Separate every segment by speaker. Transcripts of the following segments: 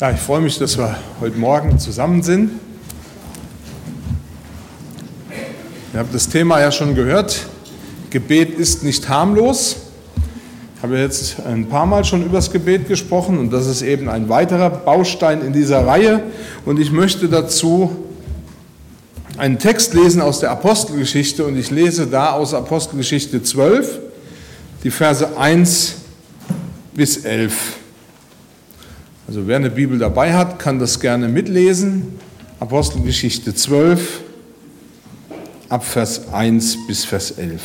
Speaker 1: Ja, ich freue mich, dass wir heute Morgen zusammen sind. Ihr habt das Thema ja schon gehört. Gebet ist nicht harmlos. Ich habe jetzt ein paar Mal schon über das Gebet gesprochen und das ist eben ein weiterer Baustein in dieser Reihe. Und ich möchte dazu einen Text lesen aus der Apostelgeschichte und ich lese da aus Apostelgeschichte 12 die Verse 1 bis 11. Also wer eine Bibel dabei hat, kann das gerne mitlesen. Apostelgeschichte 12, ab Vers 1 bis Vers 11.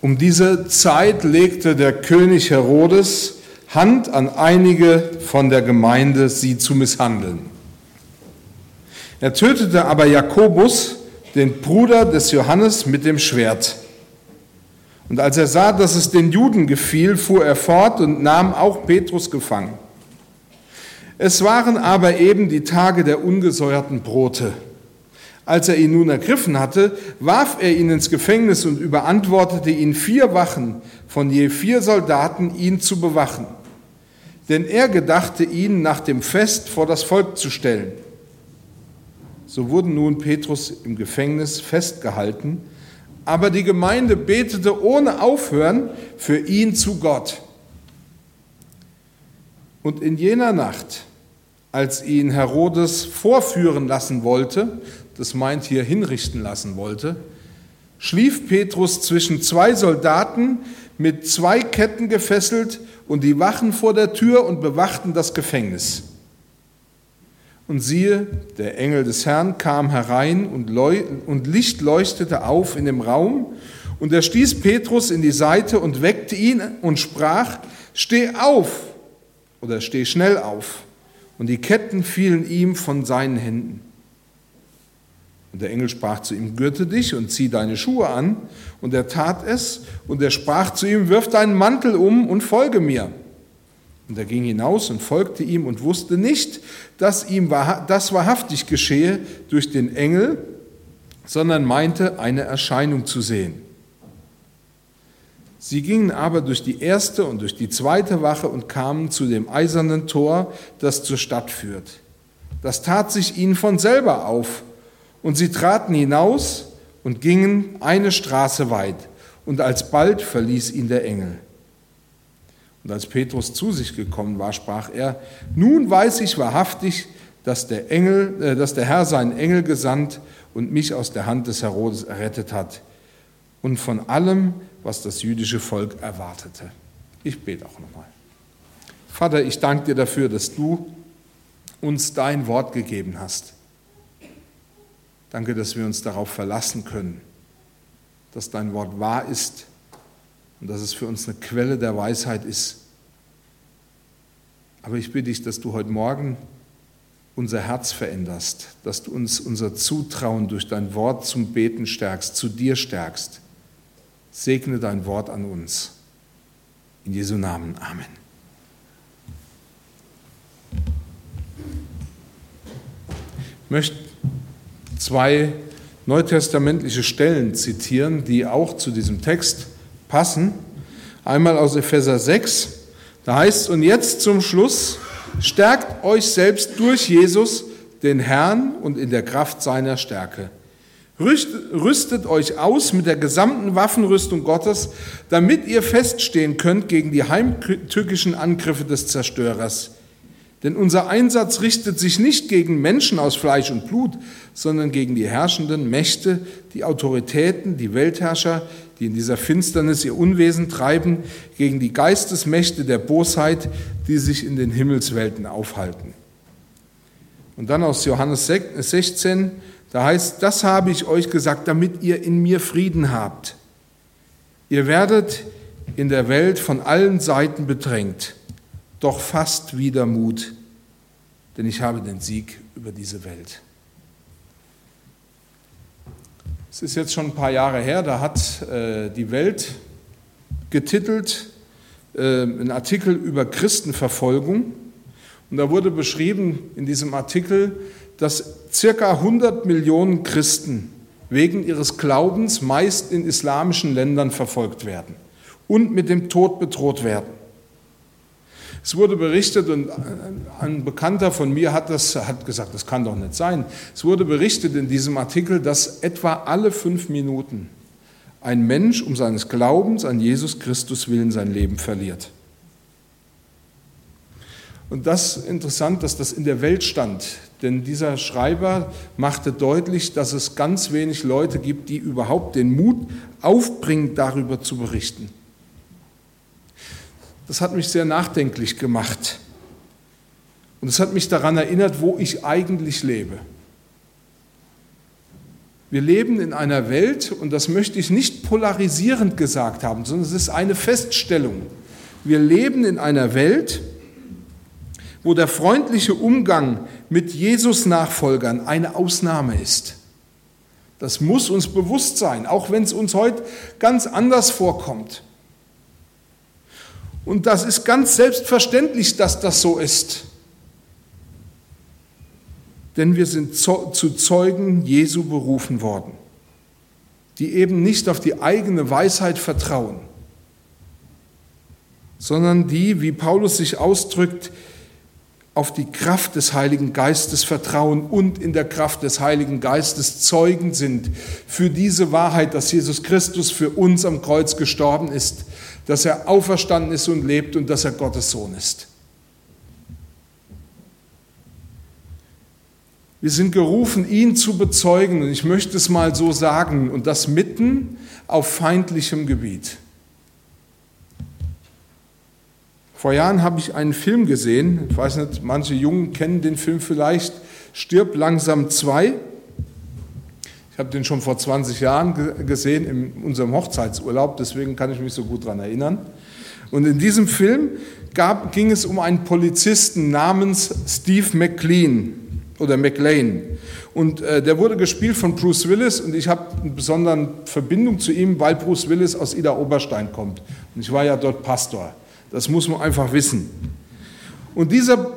Speaker 1: Um diese Zeit legte der König Herodes Hand an einige von der Gemeinde, sie zu misshandeln. Er tötete aber Jakobus, den Bruder des Johannes, mit dem Schwert. Und als er sah, dass es den Juden gefiel, fuhr er fort und nahm auch Petrus gefangen. Es waren aber eben die Tage der ungesäuerten Brote. Als er ihn nun ergriffen hatte, warf er ihn ins Gefängnis und überantwortete ihn vier Wachen von je vier Soldaten, ihn zu bewachen. Denn er gedachte, ihn nach dem Fest vor das Volk zu stellen. So wurden nun Petrus im Gefängnis festgehalten, aber die Gemeinde betete ohne Aufhören für ihn zu Gott. Und in jener Nacht, als ihn Herodes vorführen lassen wollte, das meint hier hinrichten lassen wollte, schlief Petrus zwischen zwei Soldaten mit zwei Ketten gefesselt und die wachen vor der Tür und bewachten das Gefängnis. Und siehe, der Engel des Herrn kam herein und, und Licht leuchtete auf in dem Raum. Und er stieß Petrus in die Seite und weckte ihn und sprach, steh auf oder steh schnell auf. Und die Ketten fielen ihm von seinen Händen. Und der Engel sprach zu ihm, gürte dich und zieh deine Schuhe an. Und er tat es. Und er sprach zu ihm, wirf deinen Mantel um und folge mir. Und er ging hinaus und folgte ihm und wusste nicht, dass ihm das wahrhaftig geschehe durch den Engel, sondern meinte, eine Erscheinung zu sehen. Sie gingen aber durch die erste und durch die zweite Wache und kamen zu dem eisernen Tor, das zur Stadt führt. Das tat sich ihnen von selber auf, und sie traten hinaus und gingen eine Straße weit, und alsbald verließ ihn der Engel. Und als Petrus zu sich gekommen war, sprach er, nun weiß ich wahrhaftig, dass der, Engel, äh, dass der Herr seinen Engel gesandt und mich aus der Hand des Herodes errettet hat und von allem, was das jüdische Volk erwartete. Ich bete auch nochmal. Vater, ich danke dir dafür, dass du uns dein Wort gegeben hast. Danke, dass wir uns darauf verlassen können, dass dein Wort wahr ist und dass es für uns eine Quelle der Weisheit ist. Aber ich bitte dich, dass du heute Morgen unser Herz veränderst, dass du uns unser Zutrauen durch dein Wort zum Beten stärkst, zu dir stärkst. Segne dein Wort an uns. In Jesu Namen. Amen. Ich möchte zwei neutestamentliche Stellen zitieren, die auch zu diesem Text passen. Einmal aus Epheser 6, da heißt es, und jetzt zum Schluss, stärkt euch selbst durch Jesus, den Herrn und in der Kraft seiner Stärke. Rüstet euch aus mit der gesamten Waffenrüstung Gottes, damit ihr feststehen könnt gegen die heimtückischen Angriffe des Zerstörers. Denn unser Einsatz richtet sich nicht gegen Menschen aus Fleisch und Blut, sondern gegen die herrschenden Mächte, die Autoritäten, die Weltherrscher, die in dieser Finsternis ihr Unwesen treiben, gegen die Geistesmächte der Bosheit, die sich in den Himmelswelten aufhalten. Und dann aus Johannes 16, da heißt, das habe ich euch gesagt, damit ihr in mir Frieden habt. Ihr werdet in der Welt von allen Seiten bedrängt, doch fast wieder Mut, denn ich habe den Sieg über diese Welt. Es ist jetzt schon ein paar Jahre her, da hat äh, die Welt getitelt äh, einen Artikel über Christenverfolgung. Und da wurde beschrieben in diesem Artikel, dass circa 100 Millionen Christen wegen ihres Glaubens meist in islamischen Ländern verfolgt werden und mit dem Tod bedroht werden. Es wurde berichtet und ein Bekannter von mir hat, das, hat gesagt, das kann doch nicht sein. Es wurde berichtet in diesem Artikel, dass etwa alle fünf Minuten ein Mensch um seines Glaubens an Jesus Christus willen sein Leben verliert. Und das ist interessant, dass das in der Welt stand, denn dieser Schreiber machte deutlich, dass es ganz wenig Leute gibt, die überhaupt den Mut aufbringen, darüber zu berichten. Das hat mich sehr nachdenklich gemacht. Und es hat mich daran erinnert, wo ich eigentlich lebe. Wir leben in einer Welt, und das möchte ich nicht polarisierend gesagt haben, sondern es ist eine Feststellung. Wir leben in einer Welt, wo der freundliche Umgang mit Jesus-Nachfolgern eine Ausnahme ist. Das muss uns bewusst sein, auch wenn es uns heute ganz anders vorkommt. Und das ist ganz selbstverständlich, dass das so ist. Denn wir sind zu Zeugen Jesu berufen worden, die eben nicht auf die eigene Weisheit vertrauen, sondern die, wie Paulus sich ausdrückt, auf die Kraft des Heiligen Geistes vertrauen und in der Kraft des Heiligen Geistes Zeugen sind für diese Wahrheit, dass Jesus Christus für uns am Kreuz gestorben ist, dass er auferstanden ist und lebt und dass er Gottes Sohn ist. Wir sind gerufen, ihn zu bezeugen, und ich möchte es mal so sagen, und das mitten auf feindlichem Gebiet. Vor Jahren habe ich einen Film gesehen, ich weiß nicht, manche Jungen kennen den Film vielleicht, Stirb langsam 2. Ich habe den schon vor 20 Jahren gesehen in unserem Hochzeitsurlaub, deswegen kann ich mich so gut daran erinnern. Und in diesem Film gab, ging es um einen Polizisten namens Steve McLean oder McLean. Und äh, der wurde gespielt von Bruce Willis und ich habe eine besondere Verbindung zu ihm, weil Bruce Willis aus Ida Oberstein kommt. Und ich war ja dort Pastor. Das muss man einfach wissen. Und dieser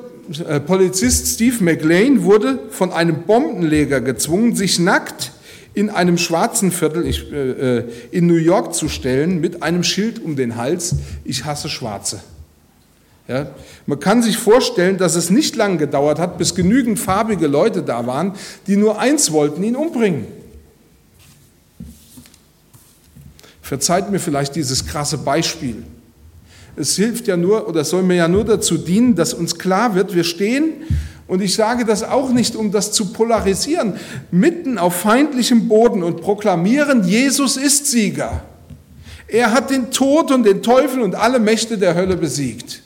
Speaker 1: äh, Polizist Steve McLean wurde von einem Bombenleger gezwungen, sich nackt in einem schwarzen Viertel äh, äh, in New York zu stellen mit einem Schild um den Hals, ich hasse Schwarze. Ja, man kann sich vorstellen, dass es nicht lange gedauert hat, bis genügend farbige Leute da waren, die nur eins wollten, ihn umbringen. Verzeiht mir vielleicht dieses krasse Beispiel. Es hilft ja nur oder soll mir ja nur dazu dienen, dass uns klar wird, wir stehen, und ich sage das auch nicht, um das zu polarisieren, mitten auf feindlichem Boden und proklamieren, Jesus ist Sieger. Er hat den Tod und den Teufel und alle Mächte der Hölle besiegt.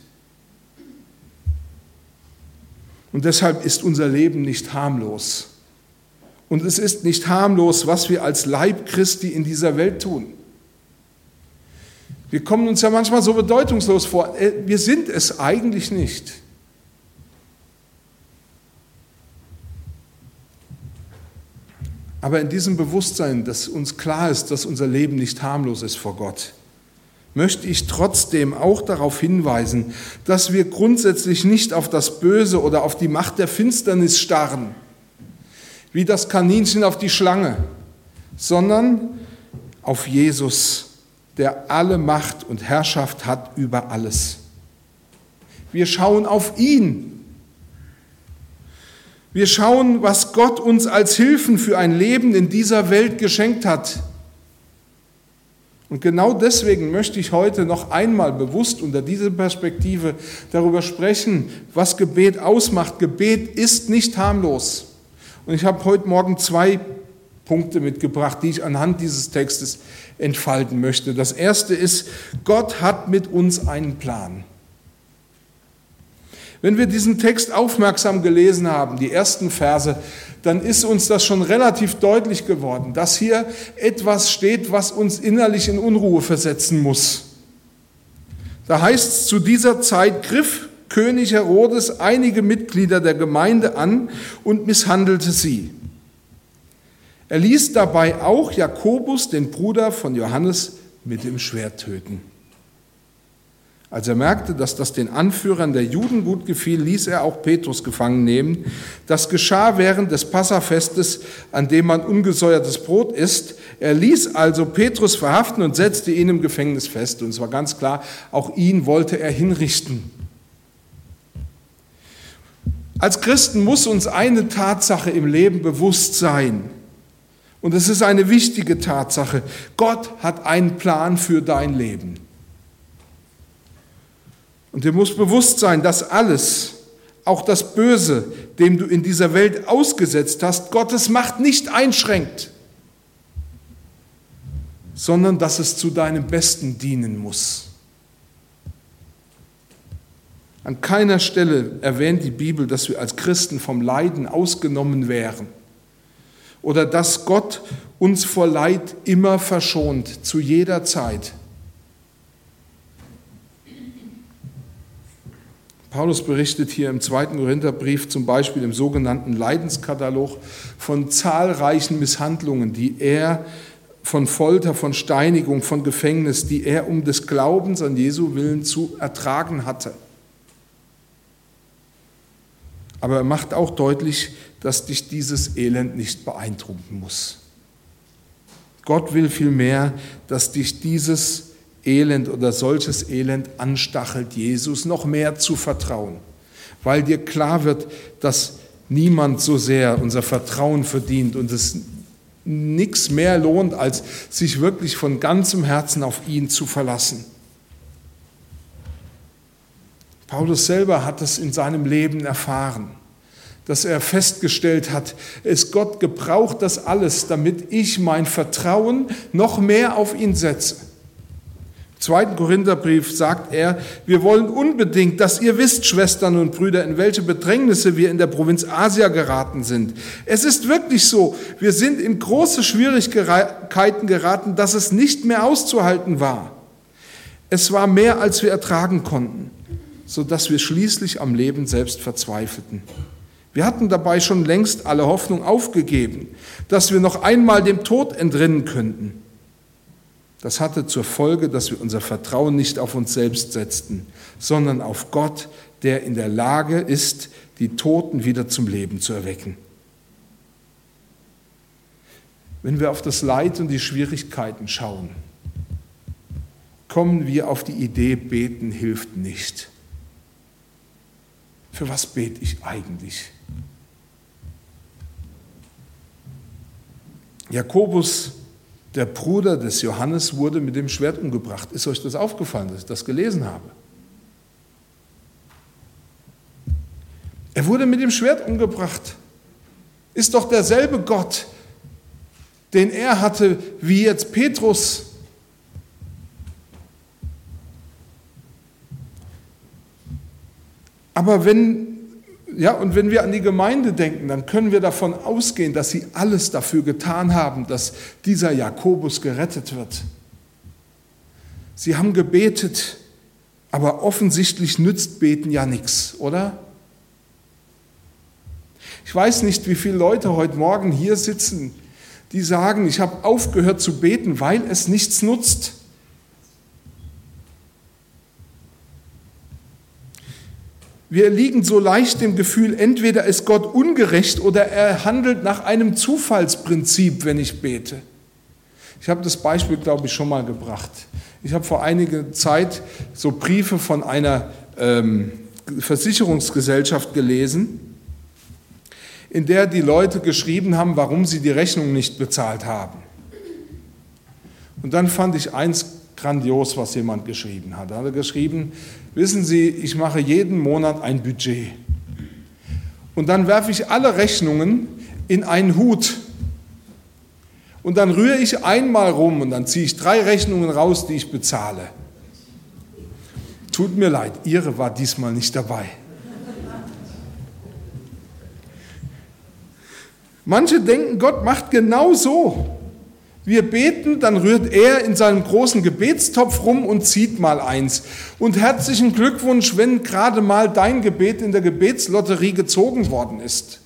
Speaker 1: Und deshalb ist unser Leben nicht harmlos. Und es ist nicht harmlos, was wir als Leib Christi in dieser Welt tun. Wir kommen uns ja manchmal so bedeutungslos vor. Äh, wir sind es eigentlich nicht. Aber in diesem Bewusstsein, dass uns klar ist, dass unser Leben nicht harmlos ist vor Gott, möchte ich trotzdem auch darauf hinweisen, dass wir grundsätzlich nicht auf das Böse oder auf die Macht der Finsternis starren, wie das Kaninchen auf die Schlange, sondern auf Jesus der alle Macht und Herrschaft hat über alles. Wir schauen auf ihn. Wir schauen, was Gott uns als Hilfen für ein Leben in dieser Welt geschenkt hat. Und genau deswegen möchte ich heute noch einmal bewusst unter dieser Perspektive darüber sprechen, was Gebet ausmacht. Gebet ist nicht harmlos. Und ich habe heute Morgen zwei Punkte mitgebracht, die ich anhand dieses Textes entfalten möchte. Das erste ist, Gott hat mit uns einen Plan. Wenn wir diesen Text aufmerksam gelesen haben, die ersten Verse, dann ist uns das schon relativ deutlich geworden, dass hier etwas steht, was uns innerlich in Unruhe versetzen muss. Da heißt es, zu dieser Zeit griff König Herodes einige Mitglieder der Gemeinde an und misshandelte sie. Er ließ dabei auch Jakobus, den Bruder von Johannes, mit dem Schwert töten. Als er merkte, dass das den Anführern der Juden gut gefiel, ließ er auch Petrus gefangen nehmen. Das geschah während des Passafestes, an dem man ungesäuertes Brot isst. Er ließ also Petrus verhaften und setzte ihn im Gefängnis fest. Und es war ganz klar, auch ihn wollte er hinrichten. Als Christen muss uns eine Tatsache im Leben bewusst sein. Und es ist eine wichtige Tatsache. Gott hat einen Plan für dein Leben. Und dir muss bewusst sein, dass alles, auch das Böse, dem du in dieser Welt ausgesetzt hast, Gottes Macht nicht einschränkt, sondern dass es zu deinem Besten dienen muss. An keiner Stelle erwähnt die Bibel, dass wir als Christen vom Leiden ausgenommen wären oder dass Gott uns vor Leid immer verschont, zu jeder Zeit. Paulus berichtet hier im zweiten Korintherbrief zum Beispiel im sogenannten Leidenskatalog von zahlreichen Misshandlungen, die er von Folter, von Steinigung, von Gefängnis, die er um des Glaubens an Jesu willen zu ertragen hatte. Aber er macht auch deutlich, dass dich dieses Elend nicht beeindrucken muss. Gott will vielmehr, dass dich dieses Elend oder solches Elend anstachelt, Jesus noch mehr zu vertrauen, weil dir klar wird, dass niemand so sehr unser Vertrauen verdient und es nichts mehr lohnt, als sich wirklich von ganzem Herzen auf ihn zu verlassen. Paulus selber hat es in seinem Leben erfahren, dass er festgestellt hat, es Gott gebraucht das alles, damit ich mein Vertrauen noch mehr auf ihn setze zweiten Korintherbrief sagt er, wir wollen unbedingt, dass ihr wisst, Schwestern und Brüder, in welche Bedrängnisse wir in der Provinz Asia geraten sind. Es ist wirklich so, wir sind in große Schwierigkeiten geraten, dass es nicht mehr auszuhalten war. Es war mehr, als wir ertragen konnten, so dass wir schließlich am Leben selbst verzweifelten. Wir hatten dabei schon längst alle Hoffnung aufgegeben, dass wir noch einmal dem Tod entrinnen könnten. Das hatte zur Folge, dass wir unser Vertrauen nicht auf uns selbst setzten, sondern auf Gott, der in der Lage ist, die Toten wieder zum Leben zu erwecken. Wenn wir auf das Leid und die Schwierigkeiten schauen, kommen wir auf die Idee, beten hilft nicht. Für was bete ich eigentlich? Jakobus der Bruder des Johannes wurde mit dem Schwert umgebracht. Ist euch das aufgefallen, dass ich das gelesen habe? Er wurde mit dem Schwert umgebracht. Ist doch derselbe Gott, den er hatte, wie jetzt Petrus. Aber wenn ja, und wenn wir an die Gemeinde denken, dann können wir davon ausgehen, dass sie alles dafür getan haben, dass dieser Jakobus gerettet wird. Sie haben gebetet, aber offensichtlich nützt Beten ja nichts, oder? Ich weiß nicht, wie viele Leute heute Morgen hier sitzen, die sagen, ich habe aufgehört zu beten, weil es nichts nutzt. Wir liegen so leicht dem Gefühl, entweder ist Gott ungerecht oder er handelt nach einem Zufallsprinzip, wenn ich bete. Ich habe das Beispiel, glaube ich, schon mal gebracht. Ich habe vor einiger Zeit so Briefe von einer ähm, Versicherungsgesellschaft gelesen, in der die Leute geschrieben haben, warum sie die Rechnung nicht bezahlt haben. Und dann fand ich eins grandios, was jemand geschrieben hat. Er hat geschrieben, Wissen Sie, ich mache jeden Monat ein Budget. Und dann werfe ich alle Rechnungen in einen Hut. Und dann rühre ich einmal rum und dann ziehe ich drei Rechnungen raus, die ich bezahle. Tut mir leid, Ihre war diesmal nicht dabei. Manche denken, Gott macht genau so. Wir beten, dann rührt er in seinem großen Gebetstopf rum und zieht mal eins. Und herzlichen Glückwunsch, wenn gerade mal dein Gebet in der Gebetslotterie gezogen worden ist.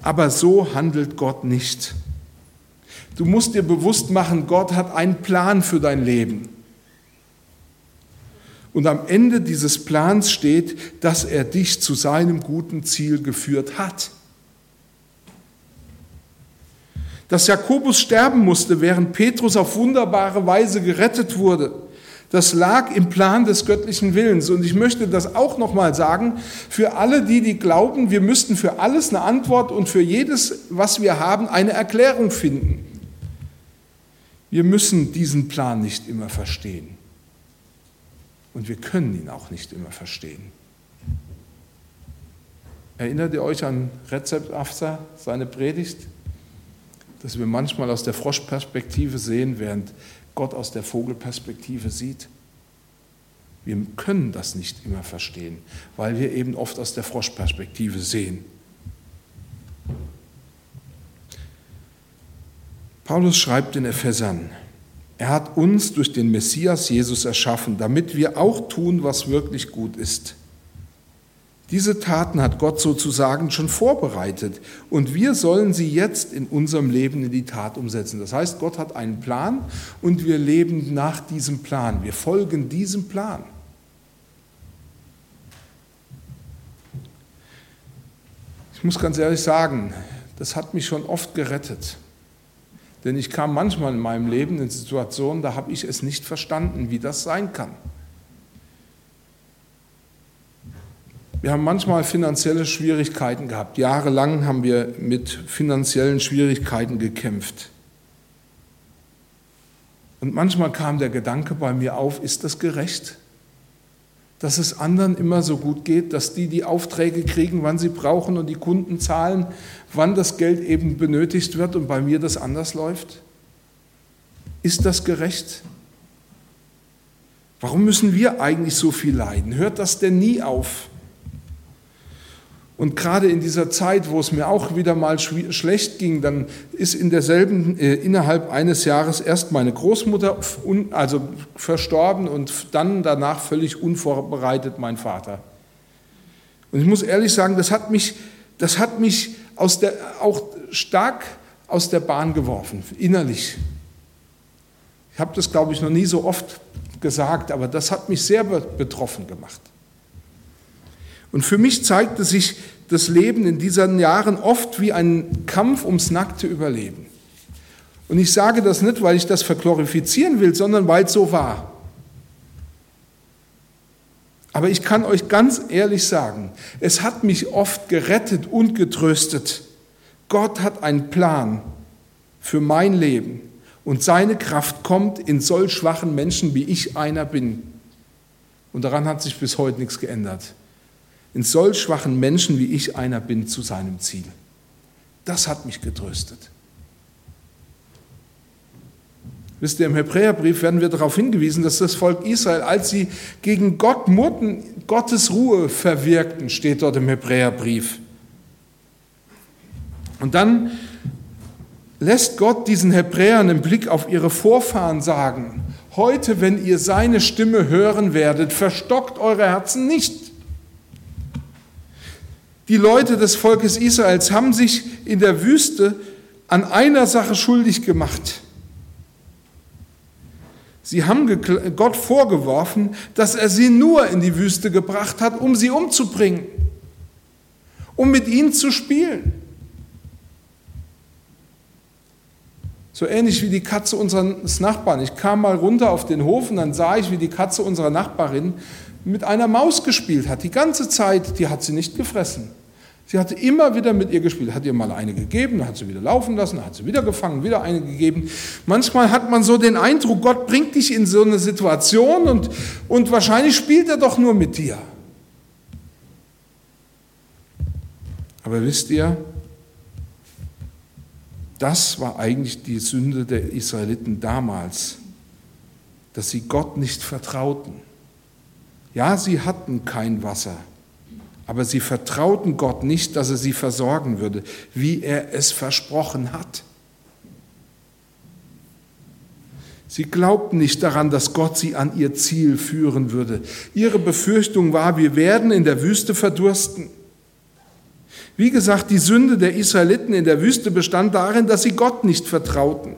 Speaker 1: Aber so handelt Gott nicht. Du musst dir bewusst machen, Gott hat einen Plan für dein Leben. Und am Ende dieses Plans steht, dass er dich zu seinem guten Ziel geführt hat. Dass Jakobus sterben musste, während Petrus auf wunderbare Weise gerettet wurde, das lag im Plan des göttlichen Willens. Und ich möchte das auch nochmal sagen, für alle die, die glauben, wir müssten für alles eine Antwort und für jedes, was wir haben, eine Erklärung finden. Wir müssen diesen Plan nicht immer verstehen. Und wir können ihn auch nicht immer verstehen. Erinnert ihr euch an Rezept Afsa, seine Predigt? Dass wir manchmal aus der Froschperspektive sehen, während Gott aus der Vogelperspektive sieht. Wir können das nicht immer verstehen, weil wir eben oft aus der Froschperspektive sehen. Paulus schreibt in Ephesern, er hat uns durch den Messias Jesus erschaffen, damit wir auch tun, was wirklich gut ist. Diese Taten hat Gott sozusagen schon vorbereitet und wir sollen sie jetzt in unserem Leben in die Tat umsetzen. Das heißt, Gott hat einen Plan und wir leben nach diesem Plan. Wir folgen diesem Plan. Ich muss ganz ehrlich sagen, das hat mich schon oft gerettet. Denn ich kam manchmal in meinem Leben in Situationen, da habe ich es nicht verstanden, wie das sein kann. Wir haben manchmal finanzielle Schwierigkeiten gehabt. Jahrelang haben wir mit finanziellen Schwierigkeiten gekämpft. Und manchmal kam der Gedanke bei mir auf, ist das gerecht? Dass es anderen immer so gut geht, dass die die Aufträge kriegen, wann sie brauchen und die Kunden zahlen, wann das Geld eben benötigt wird und bei mir das anders läuft? Ist das gerecht? Warum müssen wir eigentlich so viel leiden? Hört das denn nie auf? Und gerade in dieser Zeit, wo es mir auch wieder mal schlecht ging, dann ist in derselben, äh, innerhalb eines Jahres erst meine Großmutter also verstorben und dann danach völlig unvorbereitet mein Vater. Und ich muss ehrlich sagen, das hat mich, das hat mich aus der, auch stark aus der Bahn geworfen, innerlich. Ich habe das, glaube ich, noch nie so oft gesagt, aber das hat mich sehr betroffen gemacht. Und für mich zeigte sich das Leben in diesen Jahren oft wie ein Kampf ums nackte Überleben. Und ich sage das nicht, weil ich das verglorifizieren will, sondern weil es so war. Aber ich kann euch ganz ehrlich sagen, es hat mich oft gerettet und getröstet. Gott hat einen Plan für mein Leben und seine Kraft kommt in solch schwachen Menschen, wie ich einer bin. Und daran hat sich bis heute nichts geändert in solch schwachen Menschen wie ich einer bin zu seinem Ziel. Das hat mich getröstet. Wisst ihr, im Hebräerbrief werden wir darauf hingewiesen, dass das Volk Israel, als sie gegen Gott murrten, Gottes Ruhe verwirkten, steht dort im Hebräerbrief. Und dann lässt Gott diesen Hebräern im Blick auf ihre Vorfahren sagen, heute, wenn ihr seine Stimme hören werdet, verstockt eure Herzen nicht die Leute des Volkes Israels haben sich in der Wüste an einer Sache schuldig gemacht. Sie haben Gott vorgeworfen, dass er sie nur in die Wüste gebracht hat, um sie umzubringen, um mit ihnen zu spielen. So ähnlich wie die Katze unseres Nachbarn. Ich kam mal runter auf den Hof und dann sah ich, wie die Katze unserer Nachbarin mit einer Maus gespielt hat. Die ganze Zeit, die hat sie nicht gefressen. Sie hatte immer wieder mit ihr gespielt, hat ihr mal eine gegeben, dann hat sie wieder laufen lassen, dann hat sie wieder gefangen, wieder eine gegeben. Manchmal hat man so den Eindruck, Gott bringt dich in so eine Situation und, und wahrscheinlich spielt er doch nur mit dir. Aber wisst ihr, das war eigentlich die Sünde der Israeliten damals, dass sie Gott nicht vertrauten. Ja, sie hatten kein Wasser, aber sie vertrauten Gott nicht, dass er sie versorgen würde, wie er es versprochen hat. Sie glaubten nicht daran, dass Gott sie an ihr Ziel führen würde. Ihre Befürchtung war, wir werden in der Wüste verdursten. Wie gesagt, die Sünde der Israeliten in der Wüste bestand darin, dass sie Gott nicht vertrauten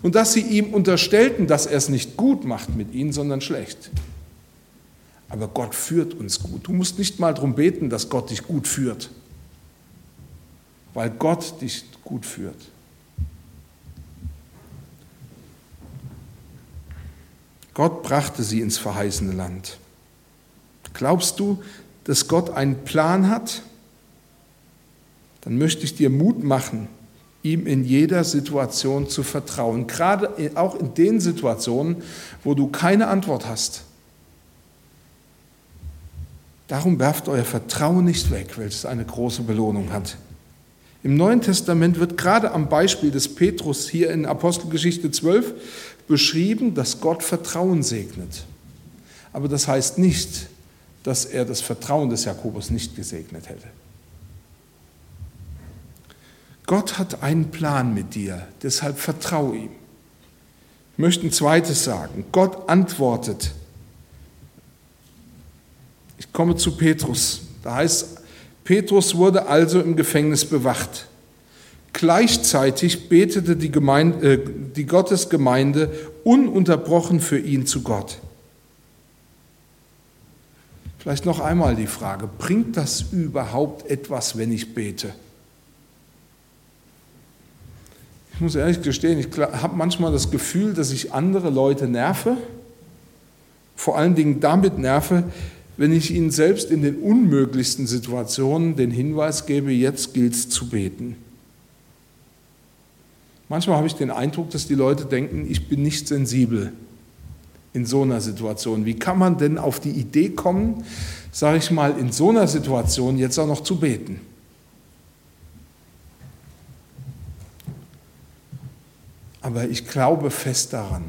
Speaker 1: und dass sie ihm unterstellten, dass er es nicht gut macht mit ihnen, sondern schlecht. Aber Gott führt uns gut. Du musst nicht mal darum beten, dass Gott dich gut führt, weil Gott dich gut führt. Gott brachte sie ins verheißene Land. Glaubst du, dass Gott einen Plan hat? Dann möchte ich dir Mut machen, ihm in jeder Situation zu vertrauen, gerade auch in den Situationen, wo du keine Antwort hast. Darum werft euer Vertrauen nicht weg, welches eine große Belohnung hat. Im Neuen Testament wird gerade am Beispiel des Petrus hier in Apostelgeschichte 12 beschrieben, dass Gott Vertrauen segnet. Aber das heißt nicht, dass er das Vertrauen des Jakobus nicht gesegnet hätte. Gott hat einen Plan mit dir, deshalb vertraue ihm. Ich möchte ein zweites sagen. Gott antwortet. Ich komme zu Petrus. Da heißt, Petrus wurde also im Gefängnis bewacht. Gleichzeitig betete die, Gemeinde, äh, die Gottesgemeinde ununterbrochen für ihn zu Gott. Vielleicht noch einmal die Frage, bringt das überhaupt etwas, wenn ich bete? Ich muss ehrlich gestehen, ich habe manchmal das Gefühl, dass ich andere Leute nerve, vor allen Dingen damit nerve, wenn ich ihnen selbst in den unmöglichsten Situationen den Hinweis gebe, jetzt gilt es zu beten. Manchmal habe ich den Eindruck, dass die Leute denken, ich bin nicht sensibel in so einer Situation. Wie kann man denn auf die Idee kommen, sage ich mal, in so einer Situation jetzt auch noch zu beten? Aber ich glaube fest daran,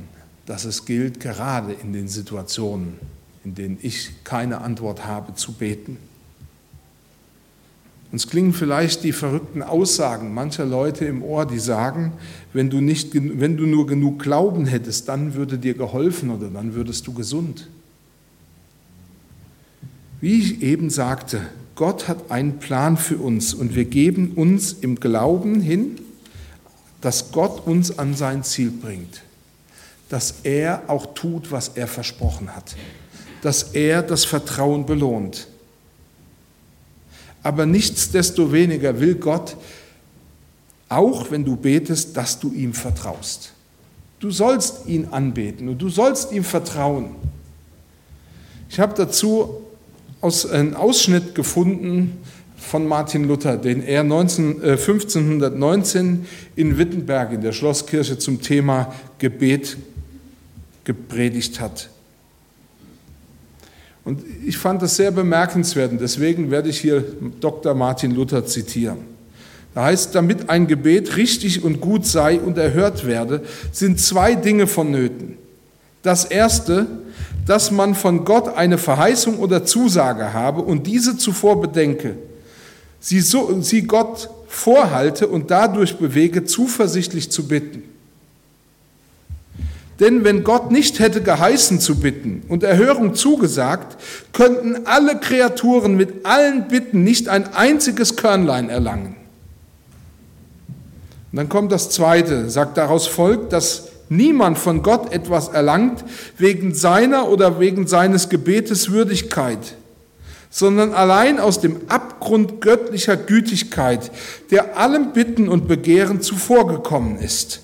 Speaker 1: dass es gilt, gerade in den Situationen, in denen ich keine Antwort habe, zu beten. Uns klingen vielleicht die verrückten Aussagen mancher Leute im Ohr, die sagen, wenn du, nicht, wenn du nur genug Glauben hättest, dann würde dir geholfen oder dann würdest du gesund. Wie ich eben sagte, Gott hat einen Plan für uns und wir geben uns im Glauben hin, dass Gott uns an sein Ziel bringt, dass er auch tut, was er versprochen hat, dass er das Vertrauen belohnt. Aber nichtsdestoweniger will Gott, auch wenn du betest, dass du ihm vertraust. Du sollst ihn anbeten und du sollst ihm vertrauen. Ich habe dazu einen Ausschnitt gefunden von Martin Luther, den er 19, äh, 1519 in Wittenberg in der Schlosskirche zum Thema Gebet gepredigt hat. Und ich fand das sehr bemerkenswert und deswegen werde ich hier Dr. Martin Luther zitieren. Da heißt, damit ein Gebet richtig und gut sei und erhört werde, sind zwei Dinge vonnöten. Das erste, dass man von Gott eine Verheißung oder Zusage habe und diese zuvor bedenke, sie, so, sie Gott vorhalte und dadurch bewege, zuversichtlich zu bitten. Denn wenn Gott nicht hätte geheißen zu bitten und Erhörung zugesagt, könnten alle Kreaturen mit allen Bitten nicht ein einziges Körnlein erlangen. Und dann kommt das Zweite, sagt daraus folgt, dass niemand von Gott etwas erlangt wegen seiner oder wegen seines Gebetes Würdigkeit, sondern allein aus dem Abgrund göttlicher Gütigkeit, der allem Bitten und Begehren zuvorgekommen ist.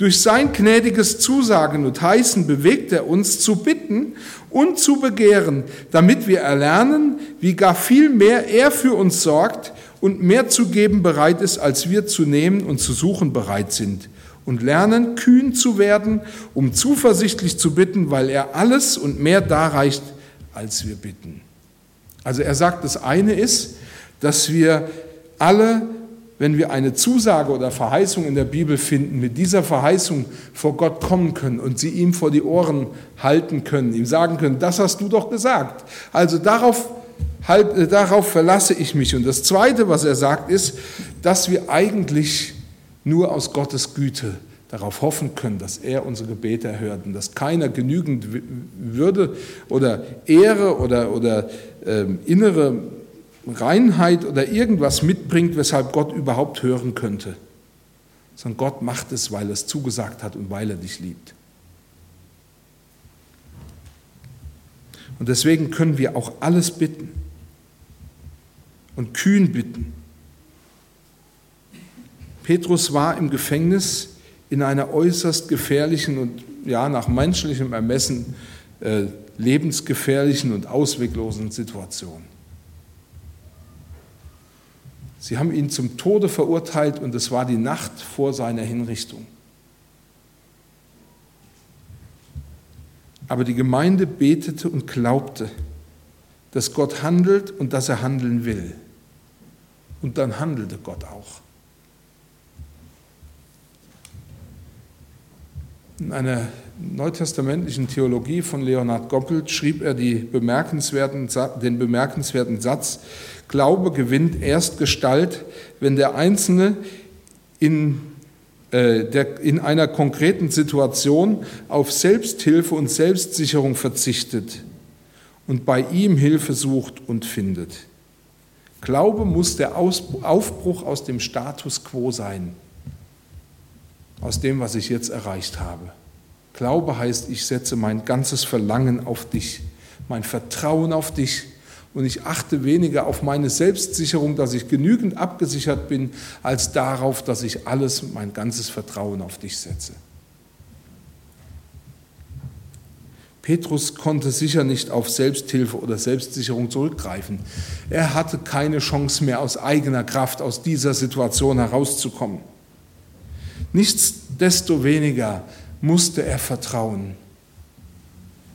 Speaker 1: Durch sein gnädiges Zusagen und Heißen bewegt er uns zu bitten und zu begehren, damit wir erlernen, wie gar viel mehr er für uns sorgt und mehr zu geben bereit ist, als wir zu nehmen und zu suchen bereit sind. Und lernen, kühn zu werden, um zuversichtlich zu bitten, weil er alles und mehr darreicht, als wir bitten. Also er sagt, das eine ist, dass wir alle wenn wir eine Zusage oder Verheißung in der Bibel finden, mit dieser Verheißung vor Gott kommen können und sie ihm vor die Ohren halten können, ihm sagen können, das hast du doch gesagt. Also darauf, halt, äh, darauf verlasse ich mich. Und das Zweite, was er sagt, ist, dass wir eigentlich nur aus Gottes Güte darauf hoffen können, dass er unsere Gebete erhört und dass keiner genügend Würde oder Ehre oder, oder äh, innere Reinheit oder irgendwas mitbringt, weshalb Gott überhaupt hören könnte, sondern Gott macht es, weil er es zugesagt hat und weil er dich liebt. Und deswegen können wir auch alles bitten und kühn bitten. Petrus war im Gefängnis in einer äußerst gefährlichen und ja nach menschlichem Ermessen äh, lebensgefährlichen und ausweglosen Situation. Sie haben ihn zum Tode verurteilt und es war die Nacht vor seiner Hinrichtung. Aber die Gemeinde betete und glaubte, dass Gott handelt und dass er handeln will. Und dann handelte Gott auch. In einer neutestamentlichen Theologie von Leonhard Goppelt schrieb er bemerkenswerten, den bemerkenswerten Satz, Glaube gewinnt erst Gestalt, wenn der Einzelne in, äh, der, in einer konkreten Situation auf Selbsthilfe und Selbstsicherung verzichtet und bei ihm Hilfe sucht und findet. Glaube muss der Aufbruch aus dem Status quo sein aus dem, was ich jetzt erreicht habe. Glaube heißt, ich setze mein ganzes Verlangen auf dich, mein Vertrauen auf dich und ich achte weniger auf meine Selbstsicherung, dass ich genügend abgesichert bin, als darauf, dass ich alles, mein ganzes Vertrauen auf dich setze. Petrus konnte sicher nicht auf Selbsthilfe oder Selbstsicherung zurückgreifen. Er hatte keine Chance mehr aus eigener Kraft aus dieser Situation herauszukommen. Nichtsdestoweniger musste er vertrauen.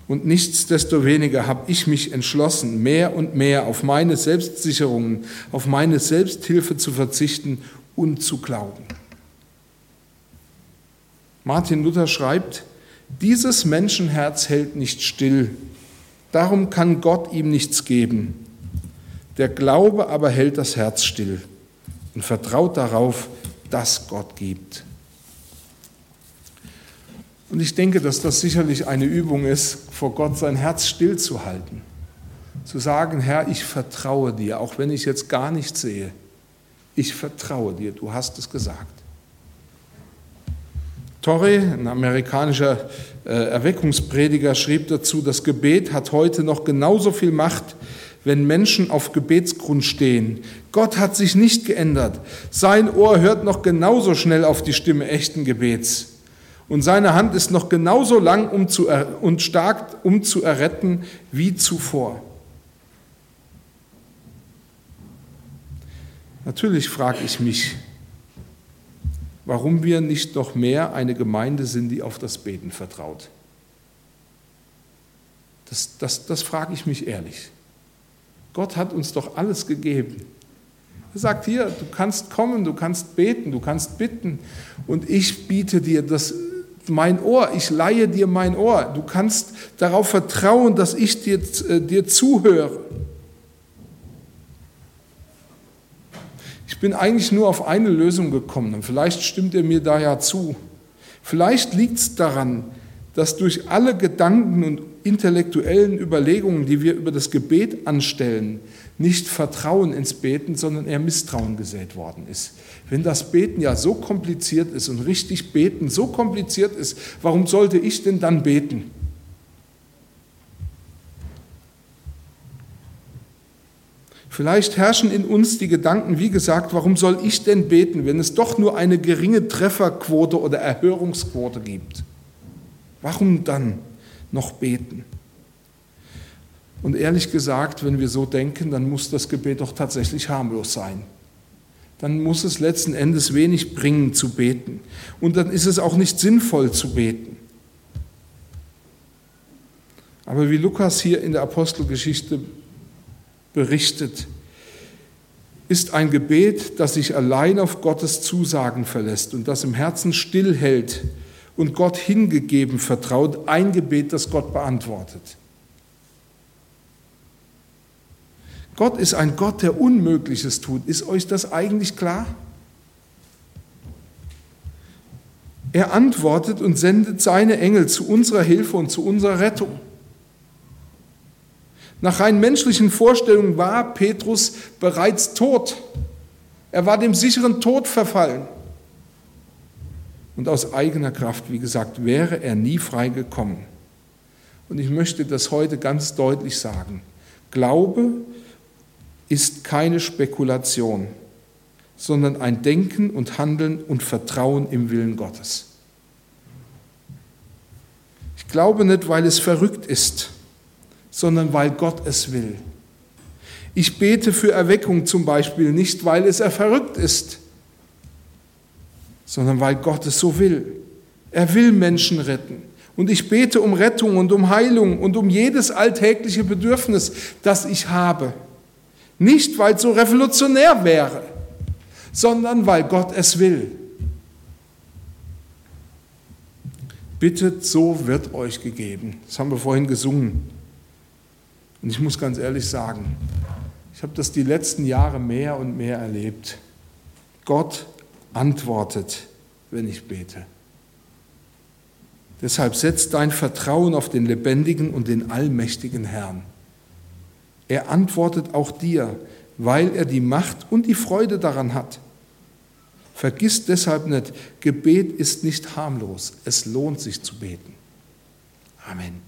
Speaker 1: Und nichtsdestoweniger habe ich mich entschlossen, mehr und mehr auf meine Selbstsicherungen, auf meine Selbsthilfe zu verzichten und zu glauben. Martin Luther schreibt, dieses Menschenherz hält nicht still, darum kann Gott ihm nichts geben. Der Glaube aber hält das Herz still und vertraut darauf, dass Gott gibt. Und ich denke, dass das sicherlich eine Übung ist, vor Gott sein Herz stillzuhalten. Zu sagen, Herr, ich vertraue dir, auch wenn ich jetzt gar nichts sehe. Ich vertraue dir, du hast es gesagt. Torrey, ein amerikanischer äh, Erweckungsprediger, schrieb dazu, das Gebet hat heute noch genauso viel Macht, wenn Menschen auf Gebetsgrund stehen. Gott hat sich nicht geändert. Sein Ohr hört noch genauso schnell auf die Stimme echten Gebets. Und seine Hand ist noch genauso lang um zu und stark, um zu erretten wie zuvor. Natürlich frage ich mich, warum wir nicht noch mehr eine Gemeinde sind, die auf das Beten vertraut. Das, das, das frage ich mich ehrlich. Gott hat uns doch alles gegeben. Er sagt hier, du kannst kommen, du kannst beten, du kannst bitten und ich biete dir das mein Ohr, ich leihe dir mein Ohr. Du kannst darauf vertrauen, dass ich dir, äh, dir zuhöre. Ich bin eigentlich nur auf eine Lösung gekommen und vielleicht stimmt er mir da ja zu. Vielleicht liegt es daran, dass durch alle Gedanken und intellektuellen Überlegungen, die wir über das Gebet anstellen, nicht Vertrauen ins Beten, sondern eher Misstrauen gesät worden ist. Wenn das Beten ja so kompliziert ist und richtig beten so kompliziert ist, warum sollte ich denn dann beten? Vielleicht herrschen in uns die Gedanken, wie gesagt, warum soll ich denn beten, wenn es doch nur eine geringe Trefferquote oder Erhörungsquote gibt? Warum dann noch beten? Und ehrlich gesagt, wenn wir so denken, dann muss das Gebet doch tatsächlich harmlos sein. Dann muss es letzten Endes wenig bringen zu beten. Und dann ist es auch nicht sinnvoll zu beten. Aber wie Lukas hier in der Apostelgeschichte berichtet, ist ein Gebet, das sich allein auf Gottes Zusagen verlässt und das im Herzen stillhält und Gott hingegeben vertraut, ein Gebet, das Gott beantwortet. Gott ist ein Gott, der Unmögliches tut. Ist euch das eigentlich klar? Er antwortet und sendet seine Engel zu unserer Hilfe und zu unserer Rettung. Nach rein menschlichen Vorstellungen war Petrus bereits tot. Er war dem sicheren Tod verfallen. Und aus eigener Kraft, wie gesagt, wäre er nie frei gekommen. Und ich möchte das heute ganz deutlich sagen. Glaube ist keine Spekulation, sondern ein Denken und Handeln und Vertrauen im Willen Gottes. Ich glaube nicht, weil es verrückt ist, sondern weil Gott es will. Ich bete für Erweckung zum Beispiel nicht, weil es verrückt ist, sondern weil Gott es so will. Er will Menschen retten. Und ich bete um Rettung und um Heilung und um jedes alltägliche Bedürfnis, das ich habe. Nicht, weil es so revolutionär wäre, sondern weil Gott es will. Bittet, so wird euch gegeben. Das haben wir vorhin gesungen. Und ich muss ganz ehrlich sagen, ich habe das die letzten Jahre mehr und mehr erlebt. Gott antwortet, wenn ich bete. Deshalb setz dein Vertrauen auf den lebendigen und den allmächtigen Herrn. Er antwortet auch dir, weil er die Macht und die Freude daran hat. Vergiss deshalb nicht, Gebet ist nicht harmlos. Es lohnt sich zu beten. Amen.